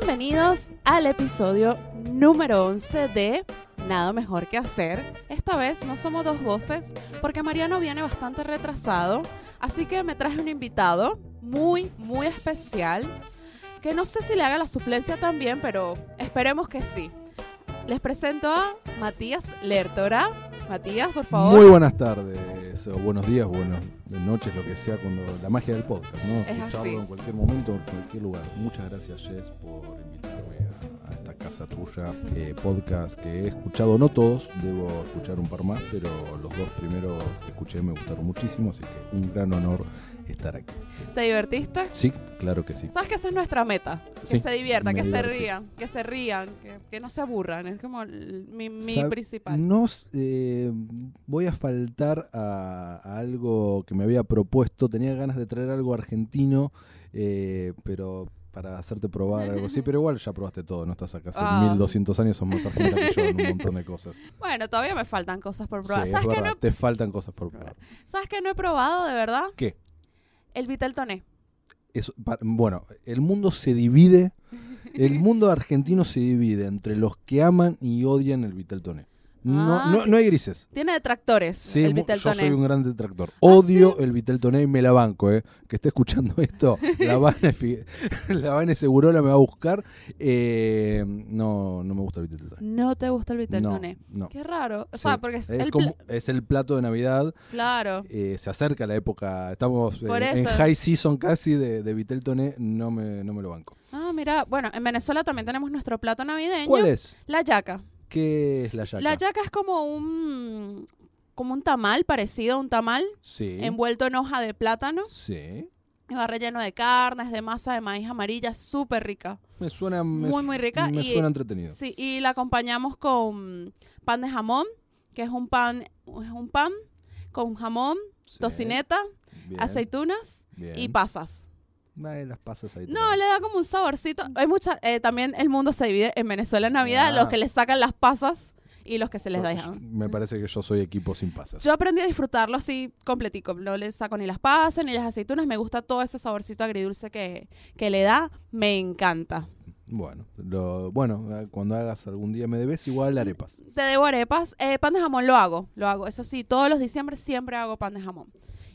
Bienvenidos al episodio número 11 de Nada mejor que hacer. Esta vez no somos dos voces porque Mariano viene bastante retrasado, así que me traje un invitado muy, muy especial que no sé si le haga la suplencia también, pero esperemos que sí. Les presento a Matías Lertora. Matías, por favor. Muy buenas tardes, o buenos días, buenas noches, lo que sea, cuando la magia del podcast, ¿no? Es Escucharlo así. en cualquier momento, en cualquier lugar. Muchas gracias, Jess, por invitarme a, a esta casa tuya. Eh, podcast que he escuchado, no todos, debo escuchar un par más, pero los dos primeros que escuché me gustaron muchísimo, así que un gran honor estar aquí. ¿Te divertiste? Sí, claro que sí. ¿Sabes que esa es nuestra meta? Que Sí, se diviertan, que se rían, que se rían, que, que no se aburran. Es como el- mi, principal. No eh, voy a faltar a, a algo que me había propuesto. Tenía ganas de traer algo argentino, eh, pero para hacerte probar algo así. Pero igual ya probaste todo, no estás acá hace Ah. 1200 años, sos más argentina que yo en un montón de cosas. Bueno, todavía me faltan cosas por probar. Sí, es ¿Sabes, que no, te faltan cosas por probar. ¿Sabes que no he probado de verdad? ¿Qué? El Vitel Toné. Eso, pa- bueno, el mundo se divide, el mundo argentino se divide entre los que aman y odian el Vitel Toné. No, Ah, no, no hay grises. Tiene detractores Sí, el yo soy un gran detractor. Odio ¿sí? el Vitel Toné y me la banco, ¿eh? Que esté escuchando esto, la Vane, la Vane Segurola me va a buscar. Eh, no, no me gusta el Vitel Toné. No te gusta el Vitel No. Qué raro. O Sí, sea, porque es, es, el como- es el plato de Navidad. Claro. eh, se acerca la época. Estamos eh, en high season casi de, de Vitel Toné. No me, no me lo banco. Ah, mira, bueno, en Venezuela también tenemos nuestro plato navideño. ¿Cuál es? La yaca. ¿Qué es la yaca? La yaca es como un como un tamal, parecido a un tamal, Sí. envuelto en hoja de plátano. Sí. Va relleno de carnes, de masa de maíz amarilla, súper rica. Me suena. me Muy, muy rica Me y- suena entretenido. Sí, y la acompañamos con pan de jamón, que es un pan, es un pan con jamón, Sí. tocineta, Bien, aceitunas bien. y pasas. Ay, las pasas ahí. te No, le da como un saborcito. Hay mucha, eh, también el mundo se divide en Venezuela en Navidad, Ah. los que les sacan las pasas y los que se les dejan. Me parece que yo soy equipo sin pasas. Yo aprendí a disfrutarlo así completico. No le saco ni las pasas ni las aceitunas. Me gusta todo ese saborcito agridulce que, que le da. Me encanta. Bueno, lo, bueno, eh, cuando hagas algún día me debes igual arepas. Te debo arepas. Eh, pan de jamón lo hago. Lo hago. Eso sí, todos los diciembre siempre hago pan de jamón.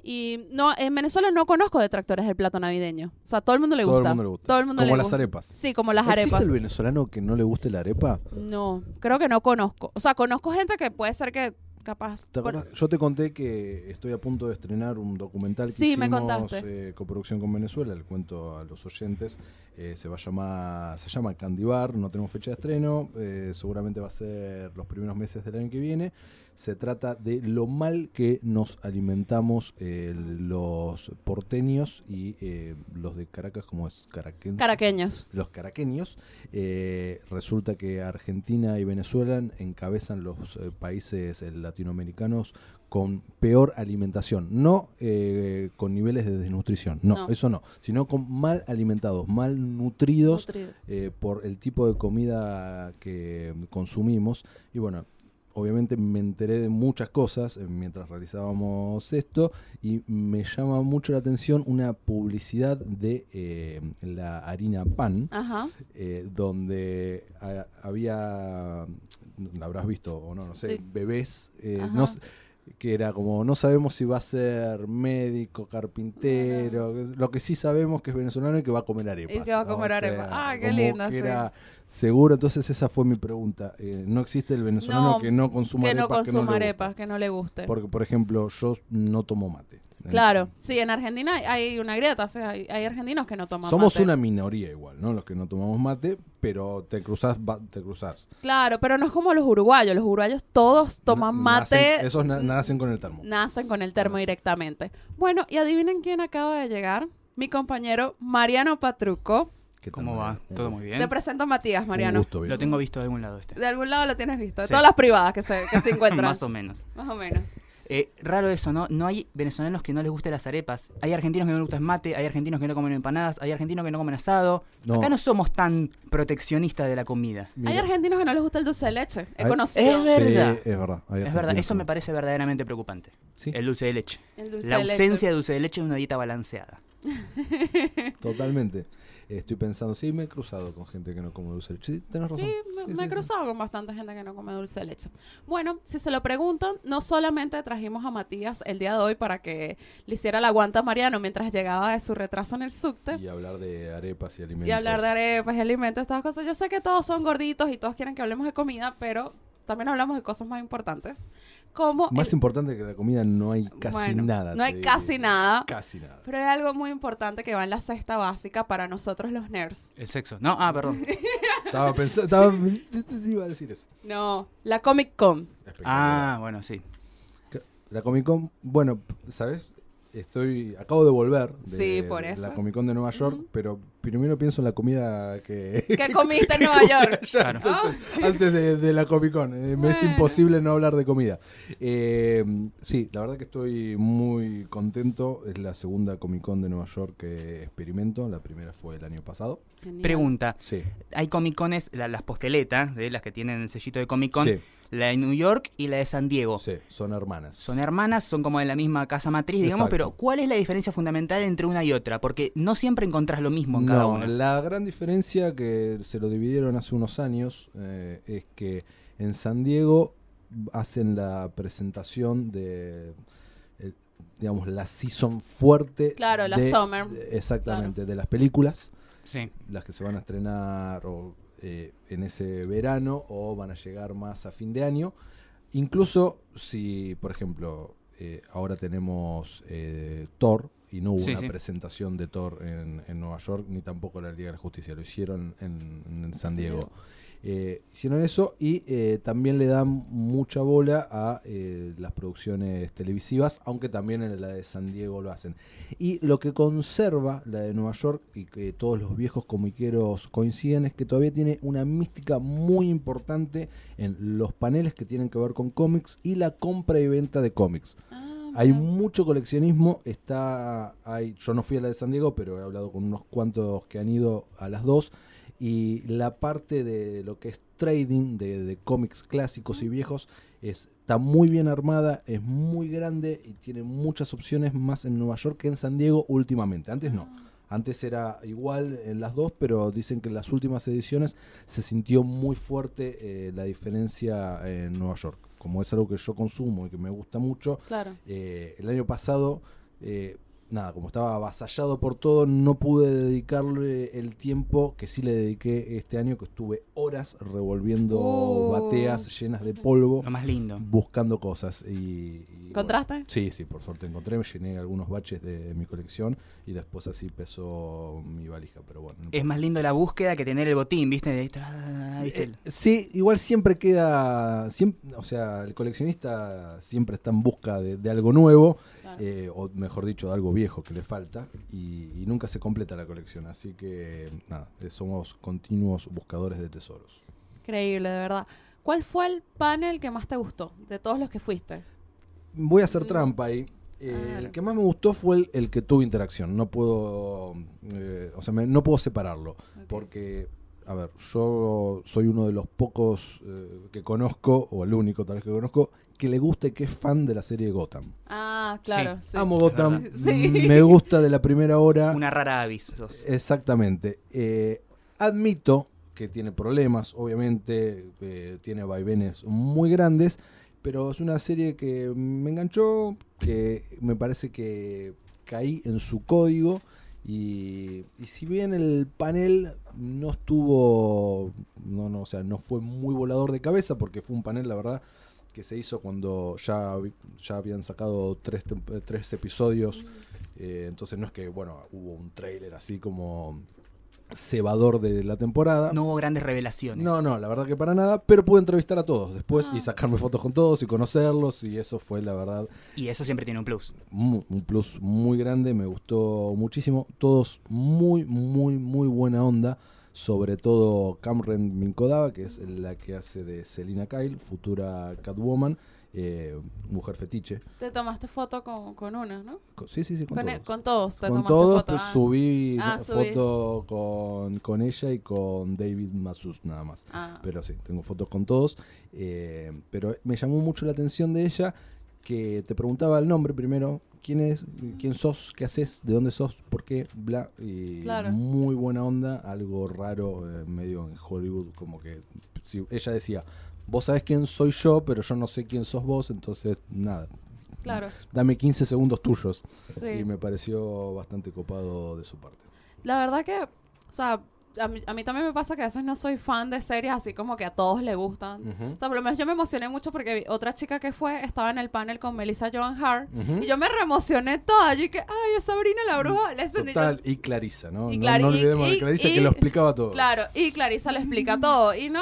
Y no, en Venezuela no conozco detractores del plato navideño. O sea, todo el mundo le Todo el gusta. mundo le gusta. Todo el mundo Como le las gusta. arepas. Sí, como las ¿Existe arepas. el venezolano que no le guste la arepa? No, creo que no conozco. O sea, conozco gente que puede ser que capaz. ¿Te por- acordás? Yo te conté que estoy a punto de estrenar un documental que Sí, me hicimos contaste. eh, coproducción con Venezuela, le cuento a los oyentes. Eh, se va a llamar, se llama Candibar, no tenemos fecha de estreno, eh, seguramente va a ser los primeros meses del año que viene. Se trata de lo mal que nos alimentamos eh, los porteños y eh, los de Caracas, como es caraquense Caraqueños. los caraqueños. Eh, resulta que Argentina y Venezuela encabezan los países latinoamericanos con peor alimentación, no eh, con niveles de desnutrición, no, No. eso no, sino con mal alimentados, mal nutridos Nutridos. eh, por el tipo de comida que consumimos. Y bueno, obviamente me enteré de muchas cosas eh, mientras realizábamos esto y me llama mucho la atención una publicidad de eh, la harina pan, Ajá. eh, donde ha- había, la habrás visto o no, no sé, Sí. bebés, eh, no que era como, no sabemos si va a ser médico, carpintero, lo que sí sabemos que es venezolano y que va a comer arepas. Y que va a comer arepas. Ah, qué lindo, que sí. Era seguro, entonces esa fue mi pregunta. Eh, no existe el venezolano No, que no consuma Que no arepas. consuma arepas, que no le guste. Porque, por ejemplo, yo no tomo mate. Claro, sí, en Argentina hay- una grieta, o sea, hay, hay argentinos que no toman Somos mate. una minoría igual, ¿no? Los que no tomamos mate, pero te cruzás, va- te cruzás. Claro, pero no es como los uruguayos, los uruguayos todos toman Na- mate, nacen- esos na- nacen con el termo. nacen con el termo Nacen. directamente. Bueno, y adivinen quién acaba de llegar, mi compañero Mariano Patruco. ¿Qué tal, ¿Cómo va? ¿Todo muy bien? Te presento a Matías, Mariano. gusto. Lo tengo visto de algún lado este. De algún lado lo tienes visto, de Sí. todas las privadas que se, que se encuentran. Más o menos. Más o menos. Eh, raro eso, ¿no? No hay venezolanos que no les gusten las arepas. Hay argentinos que no les gusta el mate, hay argentinos que no comen empanadas, hay argentinos que no comen asado. No. Acá no somos tan proteccionistas de la comida. Mira, Hay argentinos que no les gusta el dulce de leche. He Hay- conocido. Es verdad. Sí, es verdad. Es eso me parece verdaderamente preocupante. Sí. El dulce de leche. El dulce La de leche. ausencia de dulce de leche en una dieta balanceada. Totalmente. Estoy pensando, sí, me he cruzado con gente que no come dulce de leche. Sí, tenés razón. Sí, me, Sí, me sí, he cruzado con bastante gente que no come dulce de leche. Bueno, si se lo preguntan, no solamente trajimos a Matías el día de hoy para que le hiciera la guanta a Mariano mientras llegaba de su retraso en el subte Y hablar de arepas y alimentos. y hablar de arepas y alimentos, estas cosas. Yo sé que todos son gorditos y todos quieren que hablemos de comida, pero también hablamos de cosas más importantes. Como Más el- importante que la comida no hay casi Bueno, nada. No hay casi nada. Casi nada. Pero hay algo muy importante que va en la cesta básica para nosotros los nerds. El sexo. No, ah, perdón. Estaba pensando, estaba, iba a decir eso. No, la Comic Con. Ah, bueno, sí. La Comic Con, bueno, ¿sabes? Estoy, acabo de volver de, Sí, por eso. la Comic Con de Nueva York, pero primero pienso en la comida que... ¿Qué comiste en Nueva York? allá, Claro. entonces, antes de, de la Comic Con. Eh, Me es imposible no hablar de comida. Eh, sí, la verdad que estoy muy contento. Es la segunda Comic Con de Nueva York que experimento. La primera fue el año pasado. Genial. Pregunta. Sí. Hay Comic Cones, la- las posteletas, de las que tienen el sellito de Comic Con, Sí, la de New York y la de San Diego. sí, son hermanas. Son hermanas, son como de la misma casa matriz, digamos, Exacto. pero ¿cuál es la diferencia fundamental entre una y otra? Porque no siempre encontrás lo mismo en cada No, una. la gran diferencia que se lo dividieron hace unos años eh, es que en San Diego hacen la presentación de, eh, digamos, la season fuerte. Claro, la de- summer. de- Exactamente, de las películas, Sí. las que se van a estrenar o, eh, en ese verano o van a llegar más a fin de año. Incluso si, por ejemplo, eh, ahora tenemos eh, Thor y no hubo Sí, una sí. presentación de Thor en, en Nueva York ni tampoco la Liga de la Justicia, lo hicieron en, en San. Diego. Eh, hicieron eso y eh, también le dan mucha bola a eh, las producciones televisivas, aunque también en la de San Diego lo hacen. Y lo que conserva la de Nueva York y que todos los viejos comiqueros coinciden es que todavía tiene una mística muy importante en los paneles que tienen que ver con cómics y la compra y venta de cómics. Ah, Hay mucho coleccionismo, está hay, yo no fui a la de San Diego, pero he hablado con unos cuantos que han ido a las dos y la parte de lo que es trading de, de cómics clásicos y viejos es, está muy bien armada, es muy grande y tiene muchas opciones más en Nueva York que en San Diego últimamente. Antes no. Antes era igual en las dos, pero dicen que en las últimas ediciones se sintió muy fuerte eh, la diferencia en Nueva York. Como es algo que yo consumo y que me gusta mucho, Claro. eh, el año pasado, eh, nada, como estaba avasallado por todo, no pude dedicarle el tiempo que sí le dediqué este año, que estuve horas revolviendo Uh. bateas llenas de polvo, Lo más lindo. buscando cosas. Y, y, bueno, ¿Encontraste? sí, sí, por suerte encontré, me llené algunos baches de, de mi colección y después así pesó mi valija, pero bueno. no Es más lindo la búsqueda que tener el botín, ¿viste? De- tra- ¿viste? Eh, sí, igual siempre queda, siempre, o sea, el coleccionista siempre está en busca de, de algo nuevo, Claro. eh, o mejor dicho, de algo viejo que le falta, y, y nunca se completa la colección, así que nada, eh, somos continuos buscadores de tesoros. Increíble, de verdad. ¿Cuál fue el panel que más te gustó de todos los que fuiste? Voy a hacer trampa ahí. Eh, Ah, el que más me gustó fue el, el que tuvo interacción. No puedo, eh, o sea, me- no puedo separarlo. Porque, a ver, yo soy uno de los pocos eh, que conozco, o el único tal vez que conozco, que le gusta y que es fan de la serie Gotham. Ah, claro. Sí. Amo Gotham. Sí. me gusta de la primera hora. Una rara avis. Exactamente. Eh, admito que tiene problemas, obviamente, eh, tiene vaivenes muy grandes, pero es una serie que me enganchó, que me parece que caí en su código. Y, y si bien el panel no estuvo, no, no, o sea, no fue muy volador de cabeza, porque fue un panel, la verdad, que se hizo cuando ya, ya habían sacado tres, eh, tres episodios. eh, entonces no es que, bueno, hubo un trailer así como cebador de la temporada. No hubo grandes revelaciones. No, no, la verdad que para nada, pero pude entrevistar a todos después Ah. y sacarme fotos con todos y conocerlos y eso fue la verdad Y eso siempre tiene un plus. un plus muy grande, me gustó muchísimo, todos muy, muy, muy buena onda, sobre todo Cameron Minkodava, que es la que hace de Selina Kyle, futura Catwoman, eh, mujer fetiche. Te tomaste foto con, con una, ¿no? Sí, sí, sí, con, Con, todos. e- con todos te Con tomaste todos, foto. pues, ah. subí Ah, subí. foto con, con ella y con David Masus nada más. Ah. Pero sí, tengo fotos con todos. eh, pero me llamó mucho la atención de ella que te preguntaba el nombre primero, quién es, quién sos, qué haces, de dónde sos, por qué, bla. Y Claro. muy buena onda, algo raro, eh, medio en Hollywood, como que si ella decía, vos sabés quién soy yo, pero yo no sé quién sos vos, entonces nada. Claro. Dame 15 segundos tuyos. Sí. Y me pareció bastante copado de su parte. La verdad que, o sea, a mí, a mí también me pasa que a veces no soy fan de series así como que a todos les gustan. Ujú. O sea, por lo menos yo me emocioné mucho porque otra chica que fue estaba en el panel con Melissa Joan Hart y yo me reemocioné toda. Yo que, ay, es Sabrina la bruja. Le sentí- Total, y Clarisa, ¿no? Y No- Clari- no, y- olvidemos de y- Clarisa y- que lo explicaba todo. Claro, y Clarisa le explica todo. Y no,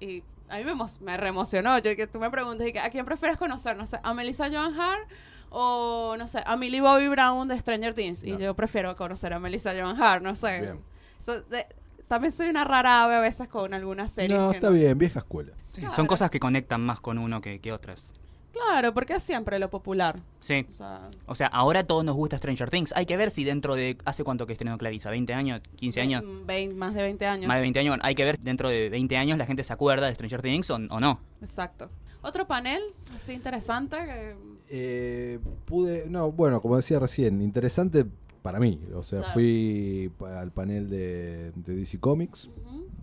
y a mí me, me reemocionó. Yo que tú me preguntas, y ¿a quién prefieres conocer? No sé, ¿a Melissa Joan Hart o, no sé, a Millie Bobby Brown de Stranger Things? Y yo prefiero conocer a Melissa Joan Hart, no sé. Bien. So, de- también soy una rara ave a veces con algunas series. No, que está bien, vieja escuela. Sí, Claro. Son cosas que conectan más con uno que, que otras. Claro, porque es siempre lo popular. Sí. O sea, O sea, ahora a todos nos gusta Stranger Things. Hay que ver si dentro de... ¿Hace cuánto que estrenó Clarissa? ¿20 años? ¿15 años? mm, vein- más de 20 años. Más de 20 años. Hay que ver dentro de 20 años la gente se acuerda de Stranger Things o, o no. Exacto. Otro panel así interesante. que- Eh, pude, no, bueno, como decía recién, interesante para mí. O sea, Claro. fui al panel de, de DC Comics,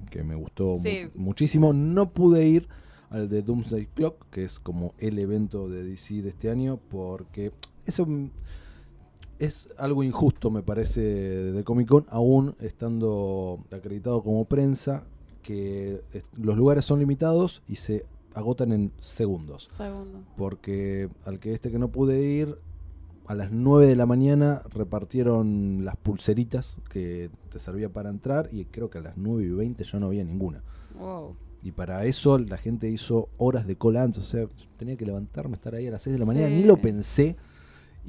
que me gustó mu- muchísimo. No pude ir al de Doomsday Clock, que es como el evento de DC de este año, porque eso es algo injusto, me parece, de Comic Con, aún estando acreditado como prensa, que los lugares son limitados y se agotan en segundos. Segundo. Porque al que este que no pude ir, a las 9 de la mañana repartieron las pulseritas que te servía para entrar y creo que a las 9 y 20 ya no había ninguna. Wow. Y para eso la gente hizo horas de cola antes, o sea, tenía que levantarme, estar ahí a las 6 de la mañana, Sí. ni lo pensé.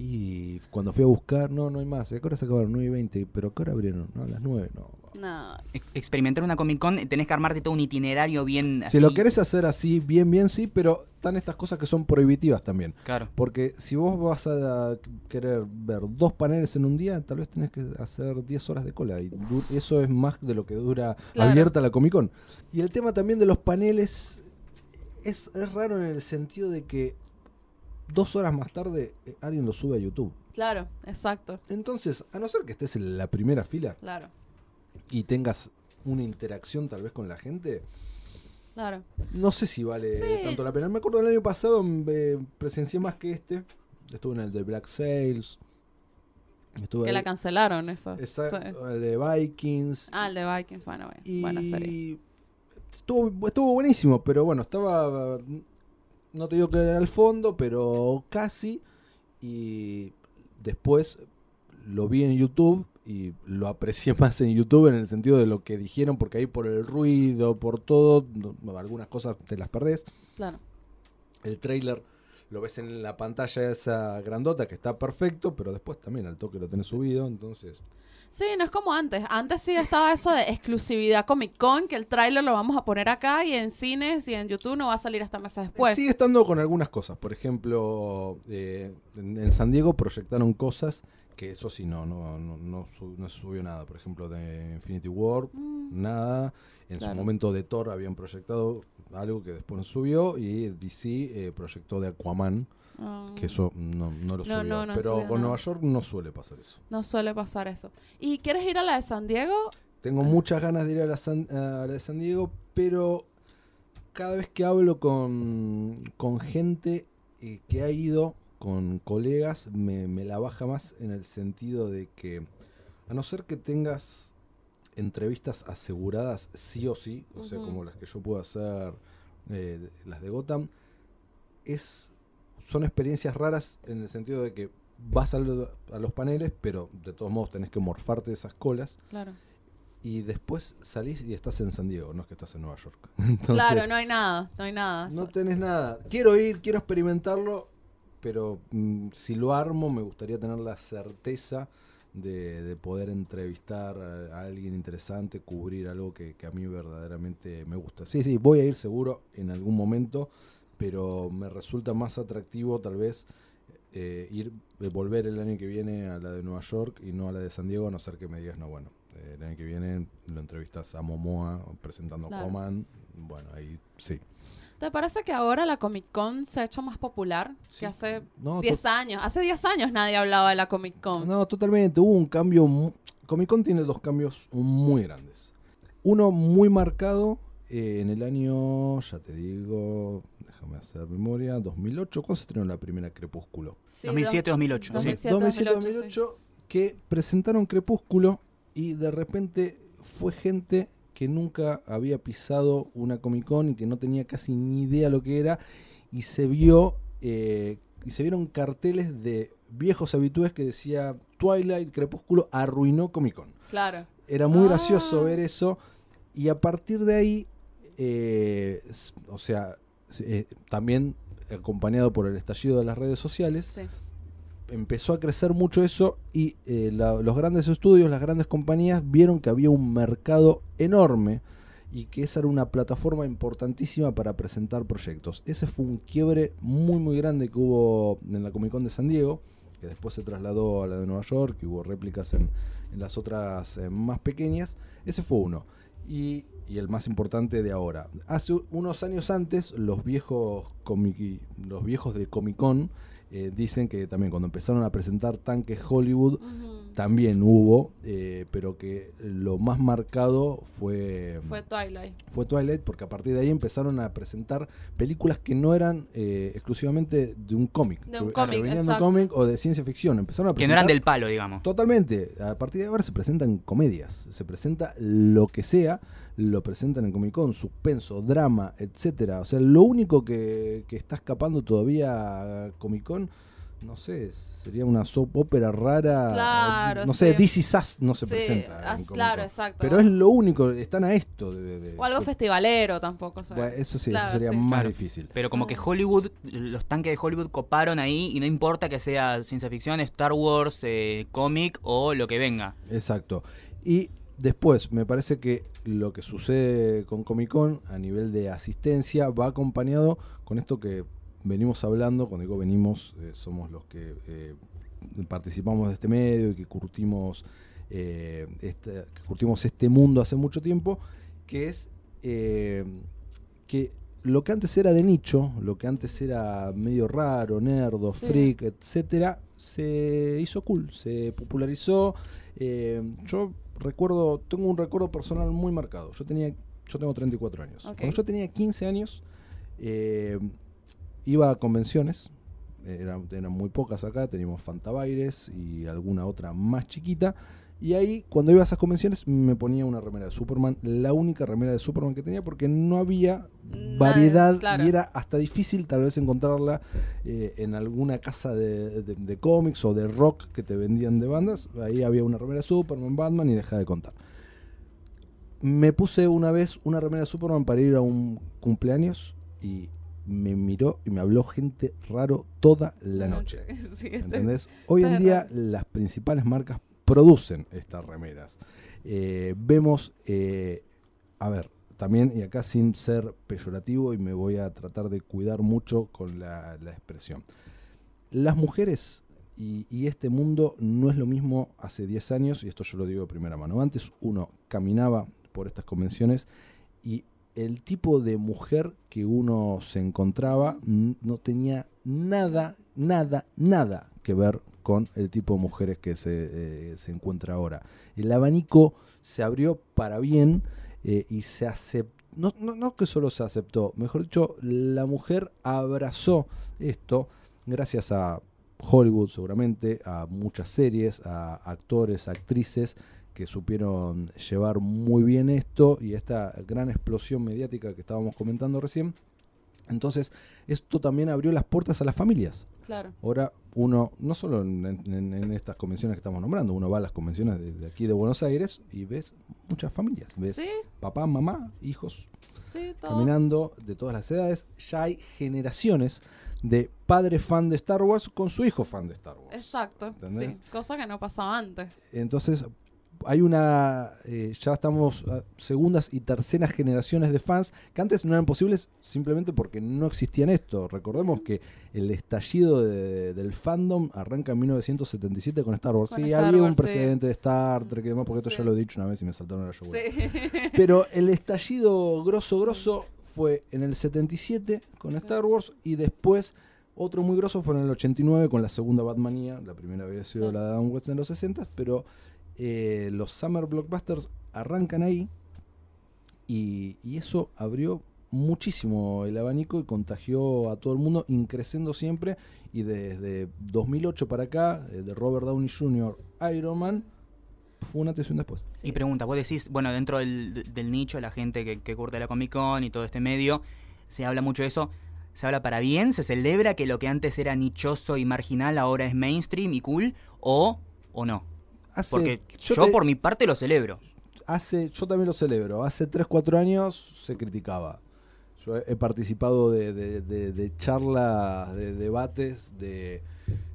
Y cuando fui a buscar, no, no hay más. ¿A qué hora se acabaron? 9 y 20. ¿Pero a qué hora abrieron? No, a las 9, no. No. Ex- experimentar una Comic Con, tenés que armarte todo un itinerario bien... Si así. lo querés hacer así, bien, bien, sí, pero están estas cosas que son prohibitivas también. Claro. Porque si vos vas a querer ver dos paneles en un día, tal vez tenés que hacer 10 horas de cola. Y du- eso es más de lo que dura Claro. abierta la Comic Con. Y el tema también de los paneles es, es raro en el sentido de que dos horas más tarde eh, alguien lo sube a YouTube. Claro, exacto. Entonces, a no ser que estés en la primera fila Claro, y tengas una interacción tal vez con la gente, claro. no sé si vale Sí. tanto la pena. Me acuerdo del año pasado mm, eh, presencié más que este. Estuve en el de Black. Estuve Que ahí- la cancelaron, eso. Exacto, el de Vikings. Ah, el de Vikings, bueno, bueno, buena serie. Estuvo, estuvo buenísimo, pero bueno, estaba. No te digo que al fondo, pero casi. Y después lo vi en YouTube y lo aprecié más en YouTube en el sentido de lo que dijeron, porque ahí por el ruido, por todo, no- algunas cosas te las perdés. Claro. El trailer lo ves en la pantalla esa grandota que está perfecto, pero después también al toque lo tenés subido, entonces... Sí, no es como antes. Antes sí estaba eso de exclusividad Comic Con, que el tráiler lo vamos a poner acá y en cines y en YouTube no va a salir hasta meses después. Sigue estando con algunas cosas. Por ejemplo, eh, en, en San Diego proyectaron cosas que eso sí no, no, no, no, no se subió nada. Por ejemplo, de Infinity War, Mm, nada. En su momento de Thor habían proyectado algo que después no subió. Y DC eh, proyectó de Aquaman, que eso no, no lo subió. no, no Pero subió con. Nueva York no suele pasar eso. No suele pasar eso. ¿Y quieres ir a la de San Diego? Tengo muchas ganas de ir a la, San, a la de San Diego, pero cada vez que hablo con, con gente eh, que ha ido, con colegas, me, me la baja más en el sentido de que, a no ser que tengas entrevistas aseguradas sí o sí, o sea, como las que yo puedo hacer, eh, las de Gotham, es, son experiencias raras en el sentido de que vas a, lo- a los paneles, pero de todos modos tenés que morfarte de esas colas Claro. y después salís y estás en San Diego, no es que estás en Nueva York. Entonces, claro, no hay nada, no hay nada. no tenés nada. Quiero ir, quiero experimentarlo, pero mm, si lo armo me gustaría tener la certeza de, de poder entrevistar a, alguien interesante, cubrir algo que, que a mí verdaderamente me gusta. Sí, sí, voy a ir seguro en algún momento, pero me resulta más atractivo tal vez eh, ir, eh, volver el año que viene a la de Nueva York y no a la de San Diego, a no ser que me digas, no, bueno, eh, el año que viene lo entrevistas a Momoa presentando Claro. Aquaman, bueno, ahí sí. ¿Te parece que ahora la Comic Con se ha hecho más popular Sí. que hace No, 10 años? Hace 10 años nadie hablaba de la Comic Con. No, totalmente. Hubo un cambio. mu- Comic Con tiene dos cambios muy grandes. Uno muy marcado eh, en el año, ya te digo, déjame hacer memoria, 2008. ¿Cuándo se estrenó la primera Crepúsculo? Sí, 2007, 2008. dos- sí. 2007, 2008, 2008, que presentaron Crepúsculo y de repente fue gente que nunca había pisado una Comic Con y que no tenía casi ni idea lo que era y se vio eh, y se vieron carteles de viejos habitués que decía Twilight Crepúsculo arruinó Comic Con. Claro. Era muy Ah. gracioso ver eso. Y a partir de ahí, eh, o sea, eh, también acompañado por el estallido de las redes sociales, Sí. Empezó a crecer mucho eso y eh, los grandes estudios, las grandes compañías vieron que había un mercado enorme y que esa era una plataforma importantísima para presentar proyectos. Ese fue un quiebre muy muy grande que hubo en la Comic Con de San Diego, que después se trasladó a la de Nueva York, y hubo réplicas en, las otras eh, más pequeñas. Ese fue uno. Y, el más importante de ahora. Hace unos años antes, los viejos, los viejos de Comic Con eh, dicen que también cuando empezaron a presentar tanques Hollywood. También hubo, eh, pero que lo más marcado fue, Fue Twilight. fue Twilight, porque a partir de ahí empezaron a presentar películas que no eran eh, exclusivamente de un cómic, De un cómic, de un exacto. cómic o de ciencia ficción. Empezaron a Que no eran presentar- del palo, digamos. Totalmente. A partir de ahora se presentan comedias. Se presenta lo que sea, lo presentan en Comic Con, suspenso, drama, etcétera. O sea, lo único que, que está escapando todavía a Comic Con, no sé, sería una soap opera rara. Claro, No sé, sí. DC Sass no se Sí, presenta. as- claro, Con. exacto. Pero es lo único, están a esto. De, de- O algo de- festivalero tampoco. Bueno, eso sí, Claro, eso sería sí. más Claro. difícil. Pero como que Ah. Hollywood, los tanques de Hollywood coparon ahí y no importa que sea ciencia ficción, Star Wars, eh, cómic o lo que venga. Exacto. Y después, me parece que lo que sucede con Comic Con a nivel de asistencia va acompañado con esto que venimos hablando. Cuando digo venimos, eh, somos los que eh, participamos de este medio y que curtimos, eh, este, que curtimos este mundo hace mucho tiempo, que es que lo que antes era de nicho, lo que antes era medio raro, nerdo, Sí. freak, etcétera, se hizo cool, se popularizó. Yo recuerdo, tengo un recuerdo personal muy marcado. Yo tenía, yo tengo 34 años. Cuando yo tenía 15 años, iba a convenciones. Eran, eran muy pocas acá, teníamos Fantabaires y alguna otra más chiquita. Y ahí, cuando iba a esas convenciones, me ponía una remera de Superman, la única remera de Superman que tenía, porque no había variedad claro. y era hasta difícil tal vez encontrarla eh, en alguna casa de, de- de cómics o de rock que te vendían de bandas. Ahí había una remera de Superman, Batman y deja de contar. Me puse una vez una remera de Superman para ir a un cumpleaños y me miró y me habló gente raro toda la noche. Sí, ¿Entendés? Hoy en día las principales marcas producen estas remeras. Eh, vemos, eh, a ver, también, y acá sin ser peyorativo, y me voy a tratar de cuidar mucho con la, la expresión. Las mujeres y, y este mundo no es lo mismo hace 10 años, y esto yo lo digo de primera mano. Antes uno caminaba por estas convenciones y el tipo de mujer que uno se encontraba no tenía nada, nada, nada que ver con el tipo de mujeres que se, eh, se encuentra ahora. El abanico se abrió para bien eh, y se aceptó. No, no, no que solo se aceptó, mejor dicho, la mujer abrazó esto gracias a Hollywood seguramente, a muchas series, a actores, actrices que supieron llevar muy bien esto y esta gran explosión mediática que estábamos comentando recién. Entonces, esto también abrió las puertas a las familias. Claro. Ahora uno, no solo en, en- en estas convenciones que estamos nombrando, uno va a las convenciones de, de aquí de Buenos Aires y ves muchas familias. Ves Sí, papá, mamá, hijos sí, caminando de todas las edades. Ya hay generaciones de padre fan de Star Wars con su hijo fan de Star Wars. Exacto. ¿Entendés? Sí, cosa que no pasaba antes. Entonces, hay una, eh, ya estamos a segundas y terceras generaciones de fans que antes no eran posibles simplemente porque no existían esto. Recordemos que el estallido de- del fandom arranca en 1977 con Star Wars. Con sí, Star había un sí. precedente de Star Trek y demás, porque esto ya lo he dicho una vez y me saltaron la yugular. Sí. Pero el estallido grosso, grosso fue en el 77 con. Star Wars y después otro muy grosso fue en el 89 con la segunda Batmanía. La primera había sido Ah. la de Adam West en los 60, pero eh, los Summer Blockbusters arrancan ahí y, y eso abrió muchísimo el abanico y contagió a todo el mundo, increciendo siempre. Y desde 2008 para acá, eh, de Robert Downey Jr., Iron Man, fue una un después. Sí. Y pregunta, vos decís, bueno, dentro del, del nicho, la gente que, que curte la Comic Con y todo este medio, se habla mucho de eso. ¿Se habla para bien? ¿Se celebra que lo que antes era nichoso y marginal ahora es mainstream y cool? ¿O, o no? Hace- Porque yo, te- por mi parte lo celebro. hace, yo también lo celebro. Hace 3, 4 años se criticaba. Yo he, he participado de, de- de- de charlas, de debates, de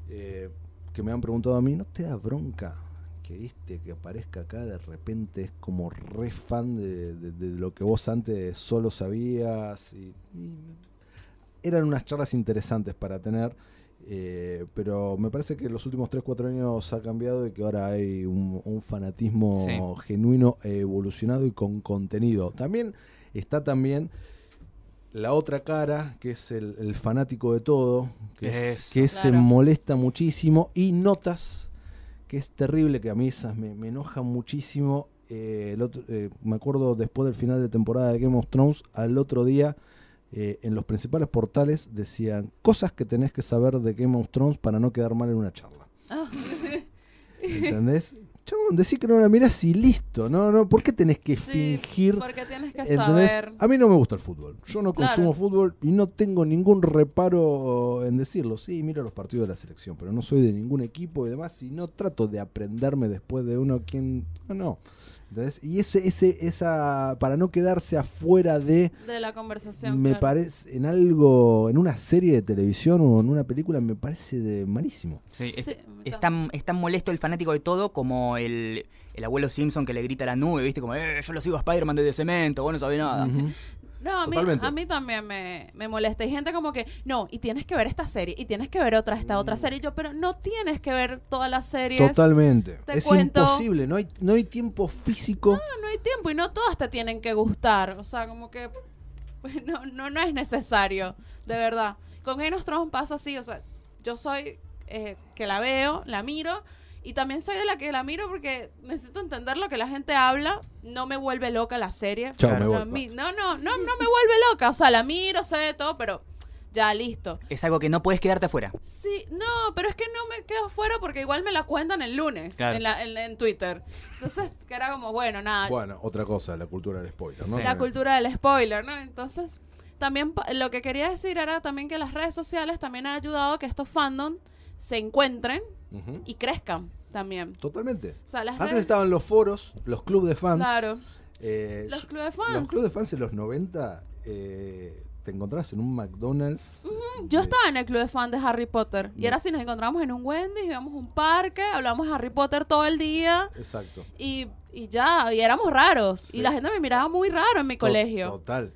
eh, que me han preguntado a mí, ¿no te da bronca que viste que aparezca acá de repente es como re fan de, de- de lo que vos antes solo sabías? Y, y eran unas charlas interesantes para tener. Eh, pero me parece que en los últimos 3-4 años ha cambiado y que ahora hay un, un fanatismo genuino, evolucionado y con contenido. También está también la otra cara, que es el, el fanático de todo, que, es- Eso. que se molesta muchísimo y notas que es terrible, que a mí esas me, me enojan muchísimo. Eh, el otro- eh, me acuerdo después del final de temporada de Game of Thrones, al otro día eh, en los principales portales decían cosas que tenés que saber de Game of Thrones para no quedar mal en una charla. Ah, ¿Entendés? Chabón, decí que no la mirás y listo. No, no, ¿por qué tenés que Sí, fingir? porque tienes que ¿Entendés? saber. A mí no me gusta el fútbol. Yo no Claro. consumo fútbol y no tengo ningún reparo en decirlo. Sí, miro los partidos de la selección, pero no soy de ningún equipo y demás. Y no trato de aprenderme después de uno quién. No, no. ¿Entendés? Y ese, ese, esa. Para no quedarse afuera de. De la conversación. Me claro. parece. En algo. En una serie de televisión o en una película, me parece de malísimo. Sí, es, Sí, es tan, es tan molesto el fanático de todo como el, el abuelo Simpson que le grita a la nube, ¿viste? Como, eh, yo lo sigo a Spider-Man desde cemento, vos no sabés nada. Ujú. No, a mí, Totalmente. a mí también me, me molesta. Hay gente como que, no, y tienes que ver esta serie, y tienes que ver otra, esta Mm. otra serie. Y yo, pero no tienes que ver todas las series. Totalmente. te Es cuento- imposible. No hay, no hay tiempo físico. No, no hay tiempo y no todas te tienen que gustar. O sea, como que pues, no, no, no es necesario, de verdad. Con Game of Thrones pasa así, o sea, yo soy eh, que la veo, la miro, y también soy de la que la miro porque necesito entender lo que la gente habla. No me vuelve loca la serie. Chao, Claro. me No, mi- no, no, no, no me vuelve loca. O sea, la miro, sé de todo, pero ya listo. Es algo que no puedes quedarte afuera. Sí, no, pero es que no me quedo fuera porque igual me la cuentan el lunes Claro. en, la- en- en Twitter. Entonces, que era como, bueno, nada, Bueno, otra cosa, la cultura del spoiler, ¿no? Sí. la cultura del spoiler, ¿no? Entonces, también lo que quería decir era también que las redes sociales también han ayudado a que estos fandom se encuentren Y crezcan también. Totalmente. O sea, las Antes redes... estaban los foros, los clubes de fans. Claro, Eh, los clubes de Los fans. clubes de fans en los 90 eh, te encontrabas en un McDonald's. Yo de- estaba en el club de fans de Harry Potter. Y era así, nos encontramos en un Wendy's, íbamos a un parque, hablamos de Harry Potter todo el día. Exacto. Y, y ya, y éramos raros. Sí. Y la gente me miraba muy raro en mi To- colegio. Total.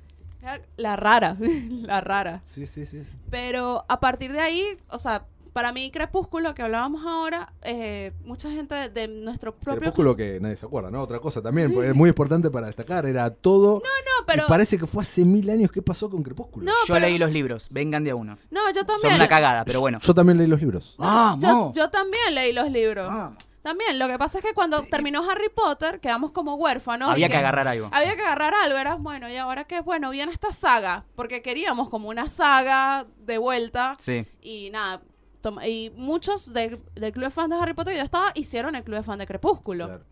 La rara, la rara. Sí, sí, sí. sí. Pero a partir de ahí, o sea, para mí Crepúsculo, que hablábamos ahora, eh, mucha gente de, de nuestro propio... Crepúsculo que nadie se acuerda, ¿no? Otra cosa también, porque es muy importante para destacar. Era todo. No, pero... Y parece que fue hace mil años que pasó con Crepúsculo. No, Yo pero- leí los libros, vengan de a uno. No, yo Son también. una cagada, pero bueno. Yo también leí los libros. Yo, ¡Vamos! yo también leí los libros. Vamos. También, lo que pasa es que cuando terminó Harry Potter, quedamos como huérfanos. Había y que agarrar algo. Había que agarrar algo, era bueno, y ahora que bueno, viene esta saga, porque queríamos como una saga de vuelta, Sí. y nada, toma- y muchos de- del club de fans de Harry Potter que yo estaba, hicieron el club de fans de Crepúsculo, Claro.